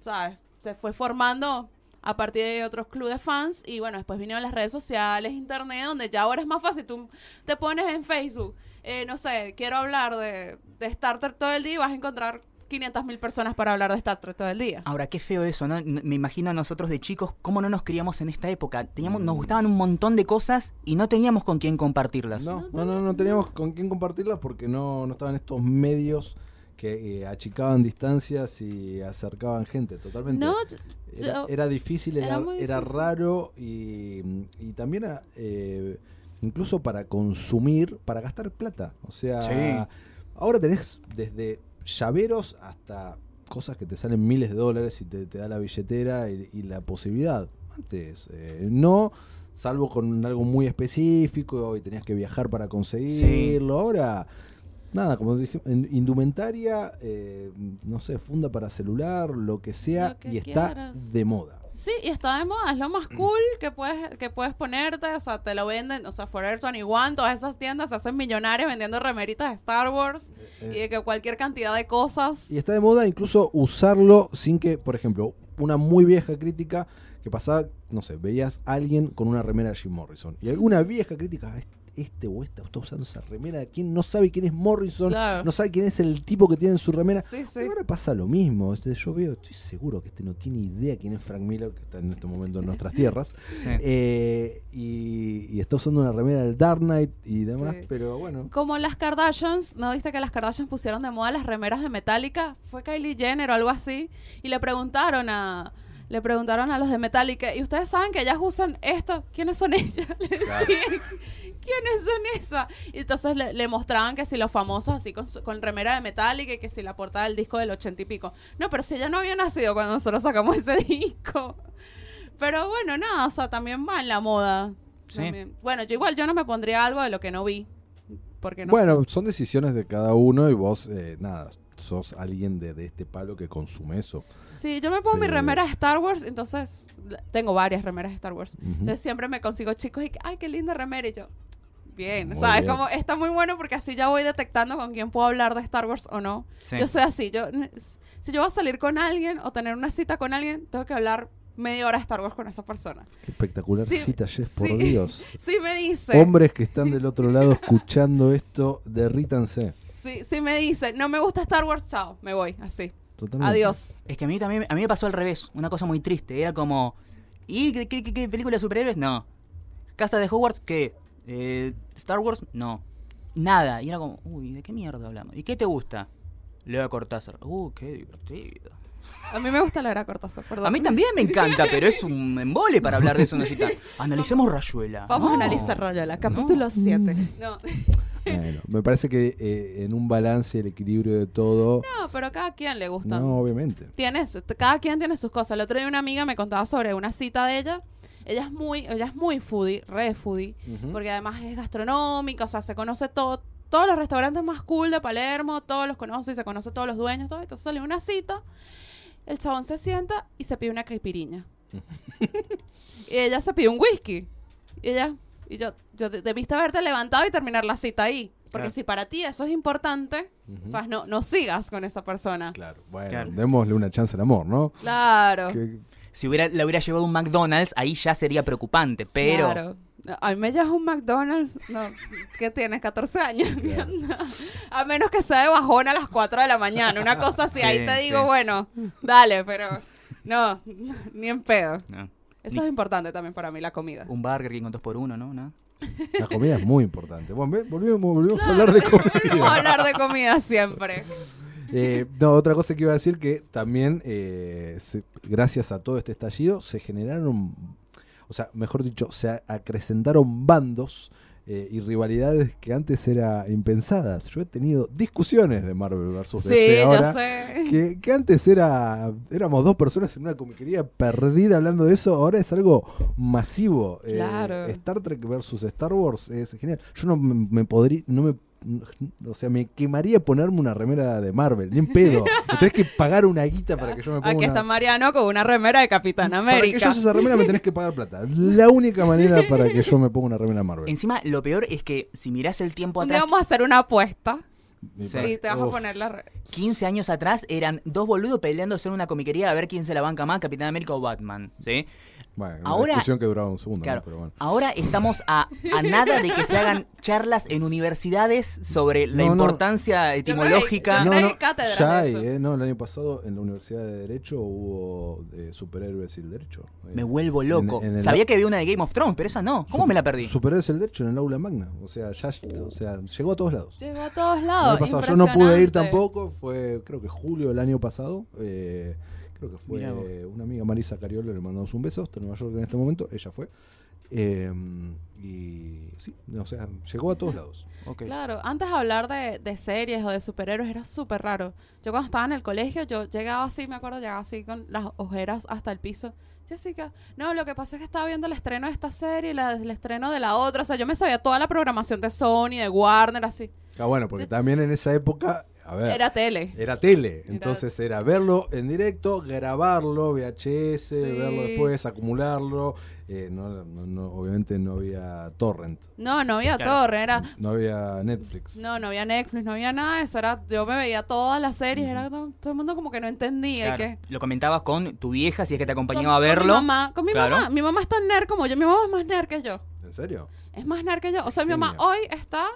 ¿sabes? Se fue formando a partir de otros clubes de fans, y bueno, después vinieron las redes sociales, internet, donde ya ahora es más fácil, tú te pones en Facebook, eh, no sé, quiero hablar de, de Star Trek todo el día y vas a encontrar 500 mil personas para hablar de Star Trek todo el día. Ahora, qué feo eso, ¿no? Me imagino a nosotros de chicos cómo no nos criamos en esta época. Teníamos, nos gustaban un montón de cosas y no teníamos con quién compartirlas. No, no, no, no teníamos con quién compartirlas porque no, no estaban estos medios que eh, achicaban distancias y acercaban gente, totalmente. No, Era, yo- era difícil, era era, muy era difícil. raro y, y también eh, incluso para consumir, para gastar plata. O sea, Sí. ahora tenés desde llaveros hasta cosas que te salen miles de dólares y te, te da la billetera y, y la posibilidad. Antes, eh, no, salvo con algo muy específico y tenías que viajar para conseguirlo. Ahora, nada, como dije, en indumentaria, eh, no sé, funda para celular, lo que sea, Lo que y está de moda. Sí, y está de moda, es lo más cool que puedes, que puedes ponerte, o sea, te lo venden, o sea, Forever 21, todas esas tiendas se hacen millonarias vendiendo remeritas de Star Wars y de que cualquier cantidad de cosas. Y está de moda incluso usarlo sin que, por ejemplo, una muy vieja crítica que pasaba, no sé, veías a alguien con una remera de Jim Morrison. Y alguna vieja crítica, "Ah, este o esta está usando esa remera, ¿quién no sabe quién es Morrison? Claro. No sabe quién es el tipo que tiene en su remera. Sí, sí. Ahora pasa lo mismo. o sea, yo veo, estoy seguro que este no tiene idea quién es Frank Miller, que está en este momento en nuestras tierras. Sí. Eh, y, y está usando una remera del Dark Knight y demás, Sí. pero bueno. Como las Kardashians, ¿no viste que las Kardashians pusieron de moda las remeras de Metallica? Fue Kylie Jenner o algo así. Y le preguntaron a. Le preguntaron a los de Metallica, ¿y ustedes saben que ellas usan esto? ¿Quiénes son ellas? Le decían, ¿quiénes son esas? Y entonces le, le mostraban que si los famosos así con, su- con remera de Metallica y que si la portada del disco del ochenta y pico. No, pero si ella no había nacido cuando nosotros sacamos ese disco. Pero bueno, nada, o sea, también va en la moda. Sí. Bueno, yo igual yo no me pondría algo de lo que no vi. Porque no bueno, sé. son decisiones de cada uno y vos, eh, nada, sos alguien de, de este palo que consume eso. Sí, yo me pongo mi Pero- remera de Star Wars, entonces tengo varias remeras de Star Wars. Ujú. Entonces siempre me consigo chicos y que, ay, qué linda remera. Y yo, bien, Muy ¿sabes? bien. Como está muy bueno porque así ya voy detectando con quién puedo hablar de Star Wars o no. Sí. Yo soy así. Yo, si yo voy a salir con alguien o tener una cita con alguien, tengo que hablar media hora de Star Wars con esa persona. Qué espectacular Sí, cita, Jess, por sí. Dios. Si me dice, Hombres que están del otro lado escuchando esto, derrítanse. Si, si me dice, no me gusta Star Wars, chao, me voy, así. Totalmente. Adiós. Es que a mí también a mí me pasó al revés, una cosa muy triste. Era como, ¿y qué, qué- qué- qué película de superhéroes? No. ¿Casa de Hogwarts? ¿Qué? Eh, ¿Star Wars? No. Nada. Y era como, uy, ¿de qué mierda hablamos? ¿Y qué te gusta? Leo Cortázar. Uh, qué divertido. A mí me gusta la era Cortázar, perdón. A mí también me encanta, pero es un embole para hablar de eso. Necesita. Analicemos Rayuela. Vamos No. a analizar Royola, capítulo 7. No. Bueno, me parece que eh, en un balance, el equilibrio de todo. no, pero cada quien le gusta. No, obviamente. Tiene su- cada quien tiene sus cosas. El otro día una amiga me contaba sobre una cita de ella. Ella es muy, ella es muy foodie, re foodie, porque además es gastronómica, o sea, se conoce todo, todos los restaurantes más cool de Palermo, todos los conoce y se conoce todos los dueños, todo. Entonces sale una cita, el chabón se sienta y se pide una caipiriña. y ella se pide un whisky. Y ella, y yo, yo de- debiste haberte levantado y terminar la cita ahí. Porque Claro. si para ti eso es importante. No, no sigas con esa persona. Claro, bueno, Claro. démosle una chance al amor, ¿no? Claro. Que- Si hubiera, le hubiera llevado un McDonald's, ahí ya sería preocupante. Pero. Claro. A mí me llevas un McDonald's. No, ¿qué tienes? 14 años. Claro. a menos que sea de bajón a las 4 de la mañana. Una cosa así. Sí, ahí te digo, sí. bueno, dale, pero no, ni en pedo. No. Eso es importante también para mí, la comida. Un Burger King con 2x1, ¿no? ¿No? la comida es muy importante. Bueno, volvimos, volvimos a hablar de Vamos a comida. hablar de comida siempre. Eh, no, otra cosa que iba a decir que también, eh, se- gracias a todo este estallido, se generaron, o sea, mejor dicho, se acrecentaron bandos eh, y rivalidades que antes eran impensadas. Yo he tenido discusiones de Marvel vs. Sí, DC ahora. sé. Que, que antes era éramos dos personas en una comiquería perdida hablando de eso, ahora es algo masivo. Eh, Claro. Star Trek versus Star Wars es genial. Yo no me, me podría, no me, o sea, me quemaría ponerme una remera de Marvel, ni en pedo. Me tenés que pagar una guita para que yo me ponga Aquí una... está Mariano con una remera de Capitán para que yo América. esa remera me tenés que pagar plata. La única manera para que yo me ponga una remera de Marvel. Encima, lo peor es que si mirás el tiempo atrás, vamos a hacer una apuesta Y Sí. te vas a poner la... re- 15 años atrás eran dos boludos peleándose en una comiquería a ver quién se la banca más, Capitán América o Batman, ¿sí? Bueno, una Ahora- discusión que duraba un segundo, Claro. ¿no? Pero bueno. Ahora estamos a, a nada de que se hagan charlas en universidades sobre la No, no. importancia etimológica. No, no, hay ya hay. ¿eh? No, el año pasado en la Universidad de Derecho hubo eh, superhéroes y el derecho. Eh, Me vuelvo loco. en- en el- Sabía que había una de Game of Thrones, pero esa no. ¿Cómo Sup- me la perdí? Superhéroes y el derecho en el aula magna. O sea, ya o sea, llegó a todos lados. Llegó a todos El lados. año pasado yo no pude ir tampoco, fue creo que julio del año pasado. eh, creo que fue una amiga Marisa Cariolo, le mandamos un beso, está en Nueva York en este momento, ella fue. Eh, y sí, o sea, llegó a todos lados. Claro, antes hablar de, de series o de superhéroes era súper raro. Yo cuando estaba en el colegio, yo llegaba así, me acuerdo, llegaba así con las ojeras hasta el piso. Jessica, no, lo que pasa es que estaba viendo el estreno de esta serie y la- el estreno de la otra. O sea, yo me sabía toda la programación de Sony, de Warner, así. Ah, bueno, porque también en esa época, a ver, Era tele. Era tele, entonces era verlo en directo, grabarlo, VHS, Sí. verlo después, acumularlo. eh, no, no- no- obviamente no había torrent, No, no había Claro. torre, era... no había Netflix. No, no había Netflix, no había nada de eso. Era, yo me veía todas las series, era todo, todo el mundo como que no entendía. y que, Lo comentabas con tu vieja, si es que te con, acompañaba a con verlo. mi mamá, con mi Claro. mamá. Mi mamá es tan nerd como yo. Mi mamá es más nerd que yo. ¿En serio? Es más nerd que yo. O sea, mi mamá hoy está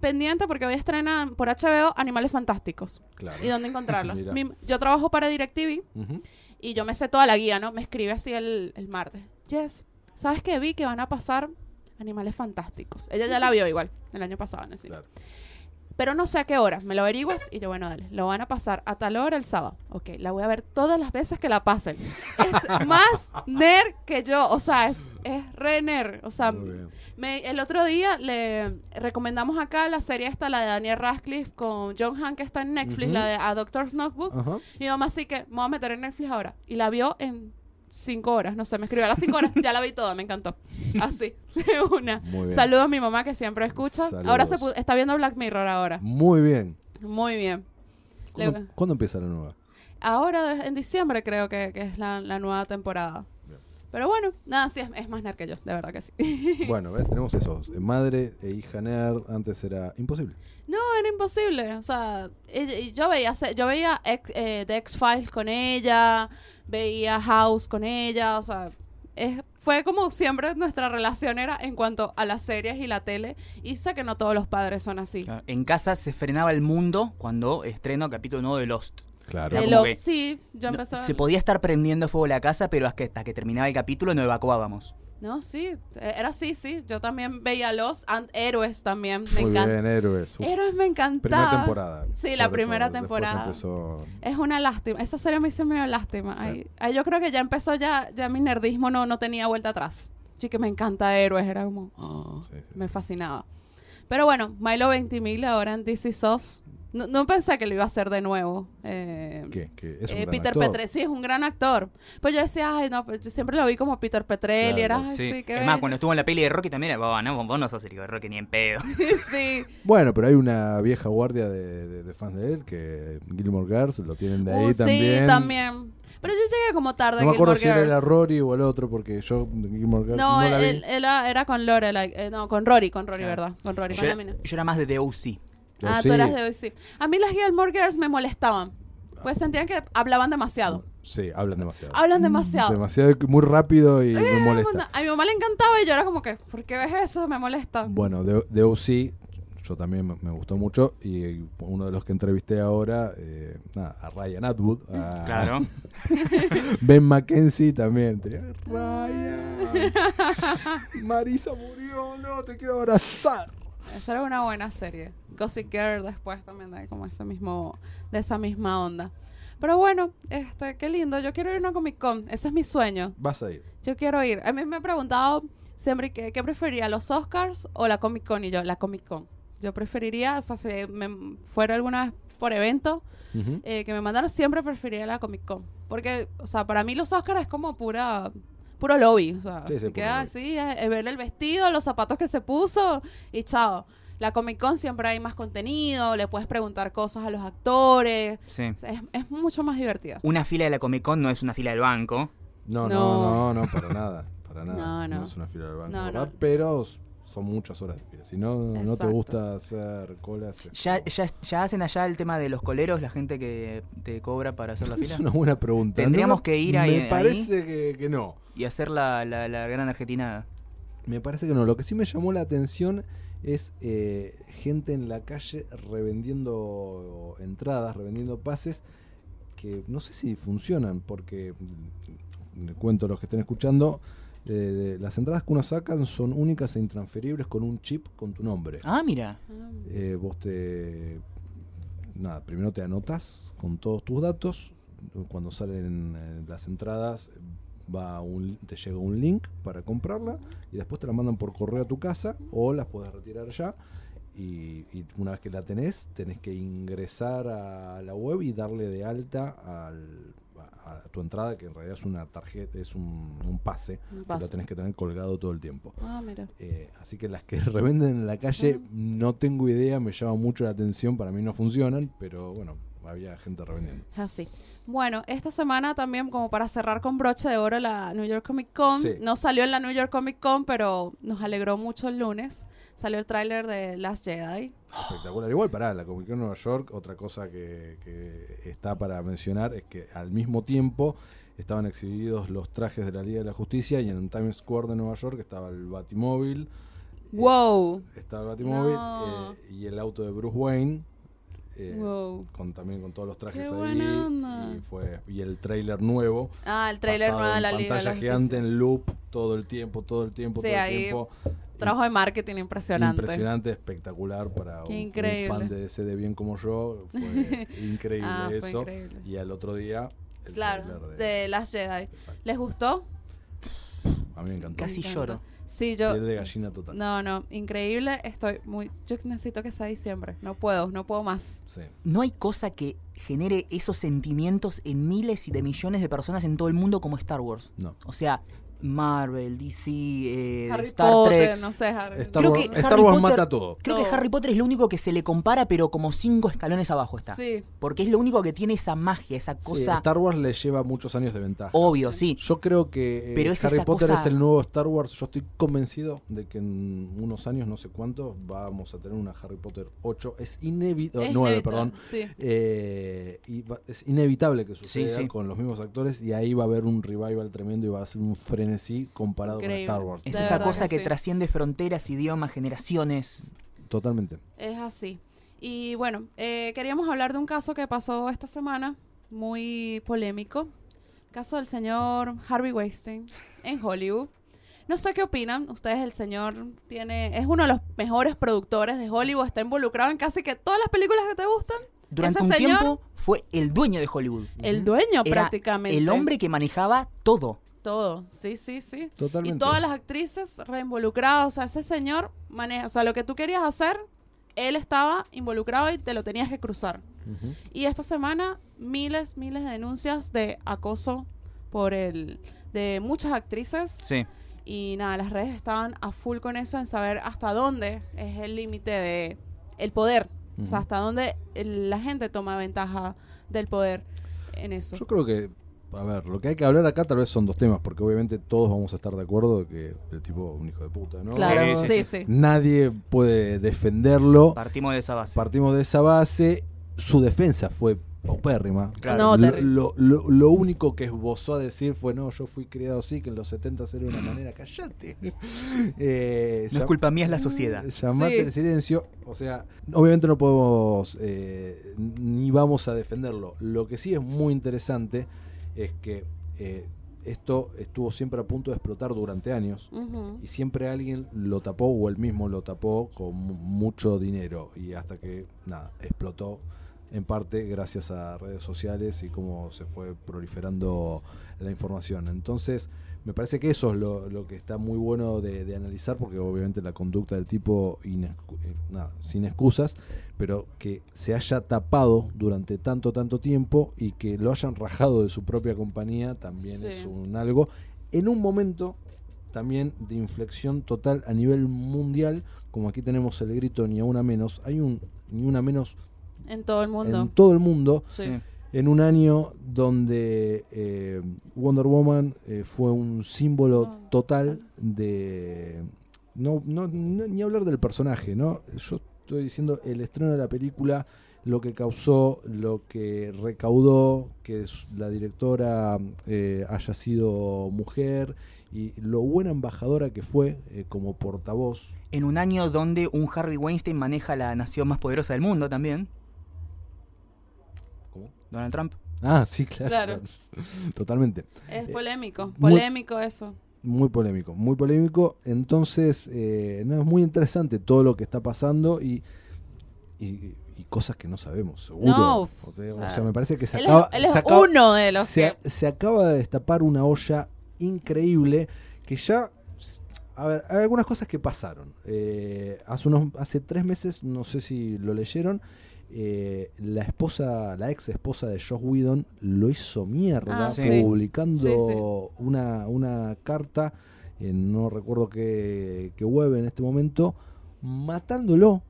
pendiente porque hoy estrenan por HBO Animales Fantásticos. Claro. ¿Y dónde encontrarlos? Mi- yo trabajo para DirecTV Ujú. y yo me sé toda la guía, ¿no? Me escribe así el, el martes. Jess, ¿sabes qué vi que van a pasar Animales Fantásticos? Ella ya la vio igual, el año pasado, en el cine. Claro. Pero no sé a qué hora. Me lo averiguas y yo, bueno, dale. Lo van a pasar a tal hora el sábado. Ok, la voy a ver todas las veces que la pasen. Es más nerd que yo. O sea, es, es re nerd. O sea, me- el otro día le recomendamos acá la serie esta, la de Daniel Radcliffe con John Hamm, que está en Netflix, la de A Doctor's Notebook. Ajá. Mi mamá sí que me voy a meter en Netflix ahora. Y la vio en cinco horas. No sé, me escribió a las cinco horas. Ya la vi toda, me encantó. Así, de una. Saludos a mi mamá que siempre escucha. Saludos. Ahora se está viendo Black Mirror ahora. Muy bien. Muy bien. ¿Cuándo, Le- cuándo empieza la nueva? Ahora en diciembre creo que, que es la, la nueva temporada. Bien. Pero bueno, nada, sí, es, es más nerd que yo, de verdad que sí. Bueno, ¿ves? Tenemos esos. eh, Madre e hija nerd. Antes era imposible. No, era imposible. O sea, y yo veía, yo veía X- eh, The X-Files con ella, veía House con ella, o sea, es, fue como siempre nuestra relación era en cuanto a las series y la tele. Y sé que no todos los padres son así. Claro, En casa se frenaba el mundo cuando estreno capítulo nuevo de Lost. Claro. De como los, que sí, yo No, empecé a se podía estar prendiendo fuego la casa, pero hasta que, hasta que terminaba el capítulo no evacuábamos. No, sí, eh, era así, sí. Yo también veía los and Héroes también. Me Muy encanta. bien, héroes. Uf. Héroes me encantaba. Primera temporada. Sí, la primera todo. Temporada. empezó- Es una lástima. Esa serie me hizo medio lástima. Sí. Ahí- ahí yo creo que ya empezó ya, ya mi nerdismo no, no tenía vuelta atrás. Sí que me encanta Héroes, era como... oh, sí, sí. Me fascinaba. Pero bueno, Milo 20.000 ahora en DC SOS. No, no pensé que lo iba a hacer de nuevo. Eh, ¿Qué? ¿Qué? Es un eh, gran Peter actor. Petrelli, sí, es un gran actor. Pues yo decía, ay, no, pues yo siempre lo vi como Peter Petrelli. Claro, era, ay, sí, qué es más, bello". cuando estuvo en la peli de Rocky también era, "Vos, no, vos no sos el hijo de Rocky ni en pedo. sí. Bueno, pero hay una vieja guardia de, de- de fans de él que Gilmore Girls lo tienen de ahí Uh, también. Sí, también. Pero yo llegué como tarde No me acuerdo Gilmore si era. Rory o el otro, porque yo Gilmore Girls No, no, la vi. él, él era, era con Lorelai. eh, no, con Rory, con Rory, Claro. ¿verdad? Con Rory, Yo, con la mina. yo era más de The O.C. Ah, sí. tú eras de hoy, sí. A mí las Gilmore Girls me molestaban. Pues sentían que hablaban demasiado. Sí, hablan demasiado. Hablan demasiado. Demasiado, muy rápido y me molesta. A mi mamá le encantaba y yo era como que, ¿por qué ves eso? Me molesta. Bueno, de, de OC, yo también me, me gustó mucho. Y uno de los que entrevisté ahora, eh, nada, a Ryan Atwood. a Claro. Ben McKenzie también. Tenía, Ryan. Marisa murió, no, te quiero abrazar. Esa era una buena serie. Gossip Girl después también de como ese mismo, de esa misma onda. Pero bueno, este, qué lindo. Yo quiero ir a una Comic Con. Ese es mi sueño. Vas a ir. Yo quiero ir. A mí me he preguntado siempre que, qué prefería, los Oscars o la Comic Con. Y yo, la Comic Con. Yo preferiría, o sea, si me fuera alguna vez por evento, Ujú. eh, que me mandaron, siempre preferiría la Comic Con. Porque, o sea, para mí los Oscars es como pura puro lobby. O sea, Sí, sí, queda así, eh, eh, ver el vestido, los zapatos que se puso y chao. La Comic Con siempre hay más contenido, le puedes preguntar cosas a los actores. Sí. O sea, Es, es mucho más divertida. Una fila de la Comic Con no es una fila del banco. No, No. no, no, no, para nada. Para nada. No, no. es una fila del banco, No, ¿verdad? no. Pero son muchas horas de fila. Si no, no te gusta hacer colas. ¿Ya, ya, ¿Ya hacen allá el tema de los coleros, la gente que te cobra para hacer la fila? Es una buena pregunta. Tendríamos No, que ir ahí- Me ahí. parece que, que no. Y hacer la, la, la gran Argentina. Me parece que no. Lo que sí me llamó la atención es eh, gente en la calle revendiendo entradas, revendiendo pases, que no sé si funcionan, porque mm, le cuento a los que estén escuchando, eh, las entradas que uno sacan son únicas e intransferibles con un chip con tu nombre. Ah, mira. Ah, Eh, vos te. Nada, primero te anotas con todos tus datos. Cuando salen eh, las entradas, va un, te llega un link para comprarla y después te la mandan por correo a tu casa o las puedes retirar ya. Y, y una vez que la tenés, tenés que ingresar a la web y darle de alta al- a, a tu entrada, que en realidad es una tarjeta, es un, un pase, un que lo tenés que tener colgado todo el tiempo. Ah, mira. Eh, así que las que revenden en la calle, no tengo idea, me llama mucho la atención, para mí no funcionan, pero bueno, había gente revendiendo. Así. Bueno, esta semana también, como para cerrar con broche de oro la New York Comic Con, Sí. no salió en la New York Comic Con, pero nos alegró mucho el lunes. Salió el tráiler de Last Jedi. Espectacular. Igual para la Comic Con Nueva York, otra cosa que, que está para mencionar es que al mismo tiempo estaban exhibidos los trajes de la Liga de la Justicia y en Times Square de Nueva York estaba el Batimóvil. eh, ¡Wow! estaba el Batimóvil No. eh, y el auto de Bruce Wayne. Eh, wow. con también con todos los trajes Qué ahí y fue y el tráiler nuevo Ah, el pasado nuevo de la Liga pantalla la gigante en loop todo el tiempo, todo el tiempo, Sí, todo el tiempo. Trabajo de marketing impresionante. Impresionante, espectacular para un, fan de DC de bien como yo. Fue increíble Ah, fue eso. increíble. Y al otro día, el Claro, de Last Jedi. Exacto. ¿Les gustó? A mí me encantó. Casi Me lloro. Sí, yo. Piel de gallina total. No, no, increíble. Estoy muy. Yo necesito que sea diciembre. No puedo, no puedo más. Sí. No hay cosa que genere esos sentimientos en miles y de millones de personas en todo el mundo como Star Wars. No. O sea, Marvel, DC, eh, Harry Star Potter, Trek. no sé, Harry. Star, Creo Wars, que Star Harry Wars Potter- mata todo. Creo que. Harry Potter es lo único que se le compara, pero como cinco escalones abajo está. Sí, Porque es lo único que tiene esa magia, esa Sí, cosa Star Wars le lleva muchos años de ventaja. obvio, sí. Yo creo que eh, Pero es Harry Potter cosa- es el nuevo Star Wars. Yo estoy convencido de que en unos años, no sé cuántos, vamos a tener una Harry Potter 8. Es inevitable. Es 9, inevitable, perdón. Sí. Eh, y va- es inevitable que Sí, suceda sí. con los mismos actores y ahí va a haber un revival tremendo y va a ser un frenesí comparado Increíble. con Star Wars. Es De esa cosa que que, sí. trasciende fronteras, idiomas, generaciones. Totalmente. Es así. Y bueno, eh, queríamos hablar de un caso que pasó esta semana, muy polémico. El caso del señor Harvey Weinstein en Hollywood. No sé qué opinan. Ustedes, el señor tiene es uno de los mejores productores de Hollywood. Está involucrado en casi que todas las películas que te gustan. Durante Ese un señor- tiempo fue el dueño de Hollywood. El dueño Era prácticamente. El hombre que manejaba todo. Todo. Sí, sí, sí. Totalmente. Y todas las actrices reinvolucradas. O sea, ese señor maneja. O sea, lo que tú querías hacer, él estaba involucrado y te lo tenías que cruzar. Y esta semana, miles, miles de denuncias de acoso por el de muchas actrices. Sí. Y nada, las redes estaban a full con eso en saber hasta dónde es el límite de el poder. O sea, hasta dónde el- la gente toma ventaja del poder en eso. Yo creo que, a ver, lo que hay que hablar acá tal vez son dos temas, porque obviamente todos vamos a estar de acuerdo de que el tipo es un hijo de puta, ¿no? Claro, Sí, sí, sí. Nadie puede defenderlo. Partimos de esa base. Partimos de esa base. Su defensa fue paupérrima. Claro. No, lo, lo- lo- lo único que esbozó a decir fue, no, yo fui criado así, que en los 70 era de una manera, callate. Eh, No es culpa mía, es la sociedad. Llamate Sí. el silencio. O sea, obviamente no podemos eh, ni vamos a defenderlo. Lo que sí es muy interesante es que eh, esto estuvo siempre a punto de explotar durante años y siempre alguien lo tapó o él mismo lo tapó con mu- mucho dinero y hasta que nada explotó en parte gracias a redes sociales y cómo se fue proliferando la información. Entonces me parece que eso es lo, lo que está muy bueno de, de analizar porque obviamente la conducta del tipo eh, nada, sin excusas pero que se haya tapado durante tanto tanto tiempo y que lo hayan rajado de su propia compañía también Sí. es un algo en un momento también de inflexión total a nivel mundial, como aquí tenemos el grito ni a una menos, hay un ni una menos En todo el mundo. en todo el mundo, Sí. En un año donde eh, Wonder Woman eh, fue un símbolo total de, no, no, no- ni hablar del personaje, ¿no? Yo estoy diciendo el estreno de la película, lo que causó, lo que recaudó, que la directora eh, haya sido mujer y lo buena embajadora que fue eh, como portavoz. En un año donde un Harvey Weinstein maneja la nación más poderosa del mundo también. Donald Trump. Ah, sí, claro. Claro. Totalmente. Es polémico, muy- polémico eso. Muy polémico, muy polémico. Entonces, eh, no, es muy interesante todo lo que está pasando y, y, y cosas que no sabemos, seguro. No, o, sea, o sea, o sea, me parece que se Él acaba, es, él es se acaba- uno de los se, que... se acaba de destapar una olla increíble que ya... A ver, hay algunas cosas que pasaron. Eh, hace, unos, hace tres meses, no sé si lo leyeron, eh, la esposa, la ex esposa de Josh Whedon lo hizo mierda Ah, sí. publicando Sí, sí. Una, una carta, en no recuerdo qué, qué web en este momento, matándolo.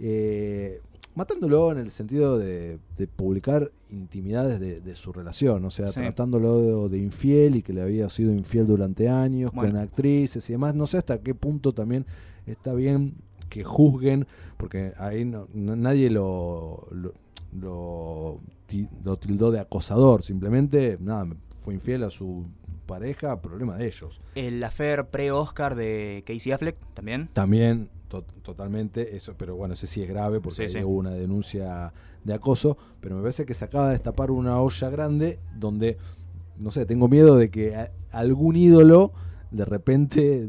eh, matándolo en el sentido de, de publicar intimidades de, de su relación, o sea, Sí. tratándolo de, de infiel y que le había sido infiel durante años Bueno. con actrices y demás. No sé hasta qué punto también está bien que juzguen, porque ahí no, nadie lo, lo, lo ti- lo tildó de acosador, simplemente, nada, fue infiel a su pareja, problema de ellos. El affair pre-Oscar de Casey Affleck también. También, to- totalmente, eso, pero bueno, ese sí es grave porque Sí, ahí sí. hubo una denuncia de acoso, pero me parece que se acaba de destapar una olla grande donde, no sé, tengo miedo de que algún ídolo de repente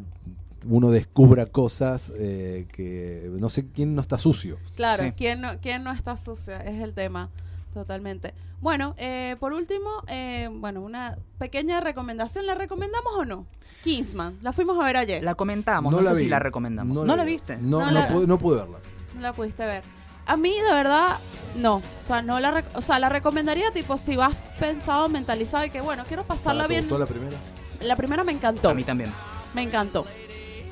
uno descubra cosas eh, que no sé quién no está sucio. Claro, Sí. ¿quién, no, ¿quién no está sucia? Es el tema, totalmente. Bueno, eh, por último, eh, bueno, una pequeña recomendación. ¿La recomendamos o no? Kingsman, la fuimos a ver ayer. La comentamos, no, sé vi. si la recomendamos. ¿No, la vi. viste? No, No no, la- pude, no pude verla. No la pudiste ver. A mí, de verdad, no. O sea, no la, o sea, la recomendaría, tipo, si vas pensado, mentalizado y que, bueno, quiero pasarla ¿Te bien. gustó la primera? La primera me encantó. A mí también. Me encantó.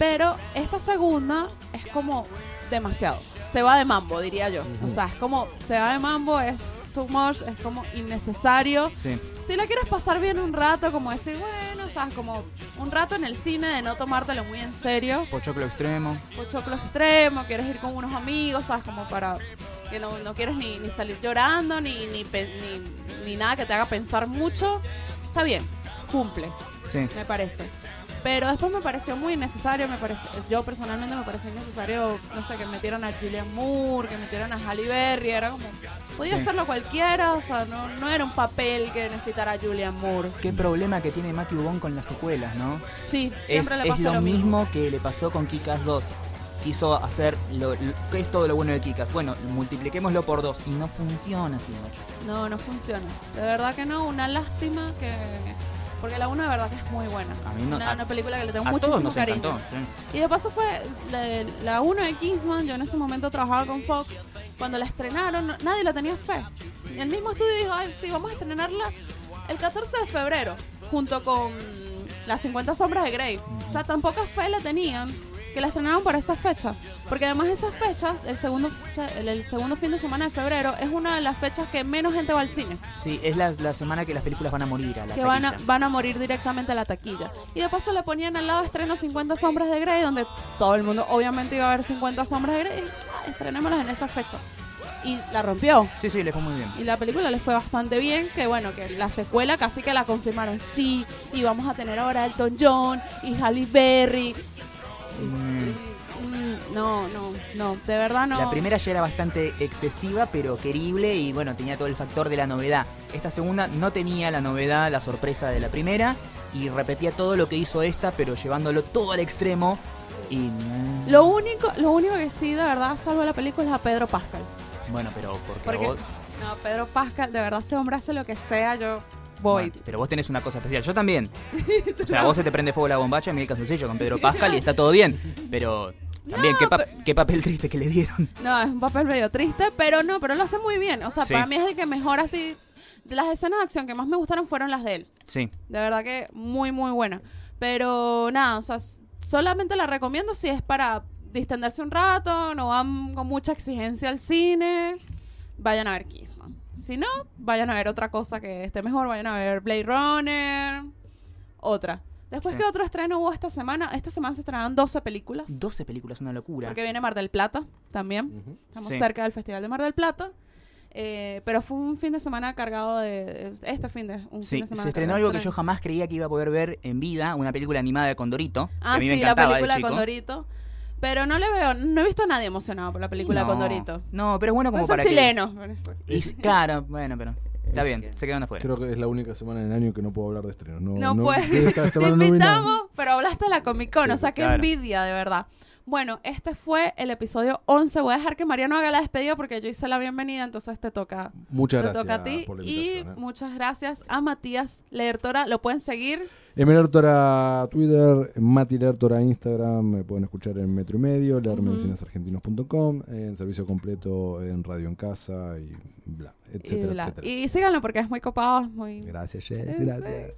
Pero esta segunda es como demasiado. Se va de mambo, diría yo. O sea, es como, se va de mambo, es too much, es como innecesario. Sí. Si la quieres pasar bien un rato, como decir, bueno, sabes, como un rato en el cine de no tomártelo muy en serio. Pochoclo extremo. O choclo extremo, quieres ir con unos amigos, sabes, como para que no, no quieres ni, ni salir llorando, ni, ni, ni, ni nada que te haga pensar mucho. Está bien, cumple Sí. me parece. Pero después me pareció muy innecesario, me pareció, yo personalmente me pareció innecesario, no sé, que metieran a Julian Moore, que metieran a Halle Berry, era como, podía Sí. hacerlo cualquiera, o sea, no, no era un papel que necesitara Julian Moore. Qué problema que tiene Matthew Vaughn con las secuelas, ¿no? Sí, Es, siempre le es pasa lo mismo que le pasó con Kikas 2. Quiso hacer lo, lo- ¿qué es todo lo bueno de Kikas? Bueno, multipliquémoslo por dos y no funciona así. No, no funciona. De verdad que no, una lástima que... Porque la 1 de verdad que es muy buena. A mí no- una, a- una película que le tengo muchísimo cariño. encantó. sí. Y de paso fue la, 1 de Kingsman, yo en ese momento trabajaba con Fox, cuando la estrenaron no- nadie la tenía fe. Y el mismo estudio dijo, ay, sí, vamos a estrenarla el 14 de febrero, junto con las 50 sombras de Grey. O sea, tan poca fe la tenían que la estrenaron para esa fecha. Porque además esas fechas, el segundo, se- el, el segundo fin de semana de febrero, es una de las fechas que menos gente va al cine. Sí, es la, la semana que las películas van a morir a la que van a, van a morir directamente a la taquilla. Y de paso le ponían al lado estreno 50 sombras de Grey, donde todo el mundo obviamente iba a ver 50 sombras de Grey. Ah, estrenémoslas en esa fecha. Y la rompió. Sí, sí, le fue muy bien. Y la película le fue bastante bien, que bueno, que la secuela casi que la confirmaron. Sí, y vamos a tener ahora Elton John y Halle Berry. Mm. mm, no, no, no, de verdad no. La primera ya era bastante excesiva, pero querible y bueno, tenía todo el factor de la novedad. Esta segunda no tenía la novedad, la sorpresa de la primera y repetía todo lo que hizo esta, pero llevándolo todo al extremo y... Lo único, lo único que sí, de verdad, salva la película es a Pedro Pascal. Bueno, pero porque, Porque, vos... no, Pedro Pascal, de verdad, ese hombre hace lo que sea, yo voy. Bueno, pero vos tenés una cosa especial. Yo también. O sea, a vos se te prende fuego la bombacha, Miguel Casucillo con Pedro Pascal y está todo bien. Pero también, No, ¿qué, pa- pero- qué papel triste que le dieron. No, es un papel medio triste, pero no, pero lo hace muy bien. O sea, Sí. para mí es el que mejor así. De las escenas de acción que más me gustaron fueron las de él. Sí. De verdad que muy, muy buena. Pero nada, o sea, solamente la recomiendo si es para distenderse un rato, no van con mucha exigencia al cine, vayan a ver Kissman. Si no, vayan a ver otra cosa que esté mejor, vayan a ver Blade Runner, otra. Después, Sí. ¿qué otro estreno hubo esta semana? Esta semana se estrenaron 12 películas. 12 películas, una locura. Porque viene Mar del Plata también. Estamos Sí. cerca del Festival de Mar del Plata. Eh, pero fue un fin de semana cargado de. Este fin de, un Sí, fin de semana se estrenó algo de que yo jamás creía que iba a poder ver en vida, una película animada de Condorito. que Ah, a mí me sí, la de película chico. con Dorito. Pero no le veo, no he visto a nadie emocionado por la película no, con Dorito. No, pero es bueno como Pues son para que... chilenos. Y, claro, bueno, pero está Es- bien, se quedan afuera. Creo que es la única semana del año que no puedo hablar de estrenos. No, No, no- puedes. Te no invitamos, pero hablaste de la Comic Con, Sí, o sea, qué claro. envidia, de verdad. Bueno, este fue el episodio 11. Voy a dejar que Mariano haga la despedida porque yo hice la bienvenida, entonces te toca, Muchas te gracias toca a ti. por la y. ¿eh? muchas gracias a Matías Lertora. Lo pueden seguir. Lertora Twitter, Mati Lertora Instagram, me pueden escuchar en Metro y Medio, leerme en servicio completo en Radio en Casa y bla, y, etcétera, bla. etcétera. Y síganlo porque es muy copado, muy... Gracias, Jess, gracias.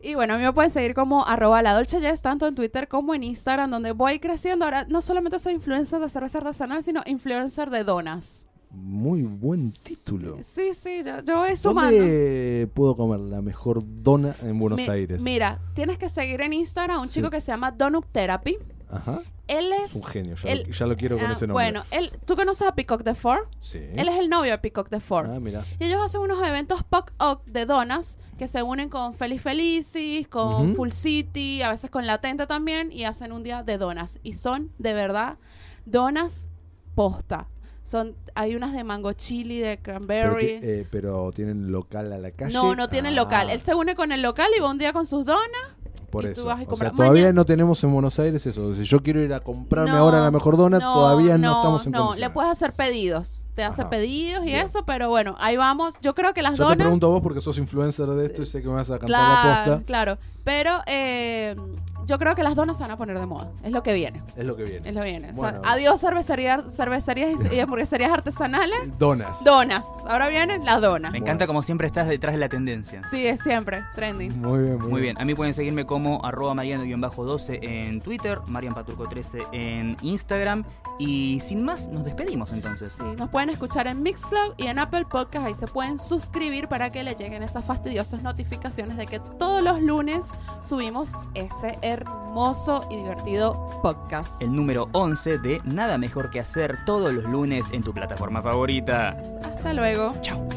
Y bueno, a mí me pueden seguir como arroba la Dolce Jess, tanto en Twitter como en Instagram, donde voy creciendo. Ahora no solamente soy influencer de cerveza artesanal, sino influencer de donas. Muy buen título. Sí, sí, yo, yo sumando. ¿Dónde puedo comer la mejor dona en Buenos Mi- Aires? Mira, tienes que seguir en Instagram a un Sí. chico que se llama Donut Therapy. Ajá. Él Es es... un genio, ya, él- lo, ya lo quiero con ah, ese nombre. bueno, él, ¿tú conoces a Peacock the Four? sí. Él es el novio de Peacock the Four. Ah, mira. Y ellos hacen unos eventos pop-up de donas que se unen con Feliz Felicis, con. Full City, a veces con Latente también, y hacen un día de donas. Y son, de verdad, donas posta. Son, hay unas de mango chili, de Pero, cranberry. ti- eh, pero tienen local a la calle. no, no tienen Ah, local. Él se une con el local y va un día con sus donas. Por y tú eso. vas y o compras. sea, todavía Mañana- no tenemos en Buenos Aires eso. Si yo quiero ir a comprarme No, ahora la mejor dona, todavía no, estamos en No, condiciones. le puedes hacer pedidos. Te hace Ajá. pedidos y Bien. eso, pero bueno, ahí vamos. Yo creo que las Yo te donas. pregunto a vos porque sos influencer de esto y sé que me vas a cantar la Claro, posta. claro. Pero eh, yo creo que las donas se van a poner de moda. Es lo que viene. Es lo que viene. Es lo que viene. O sea, Bueno. adiós cervecería, cervecerías y, hamburgueserías artesanales. Donas. Donas. Ahora vienen las donas. Me encanta como siempre estás detrás de la tendencia. Sí, es siempre trending. Muy bien, muy, Muy bien, a mí pueden seguirme como arroba mariano-12 en Twitter, marianpaturco13 en Instagram. Y sin más, nos despedimos entonces. Sí, nos pueden escuchar en Mixcloud y en Apple Podcast. Ahí se pueden suscribir para que les lleguen esas fastidiosas notificaciones de que todos los lunes subimos este hermoso y divertido podcast. El número 11 de Nada Mejor que Hacer todos los lunes en tu plataforma favorita. Hasta luego. Chao.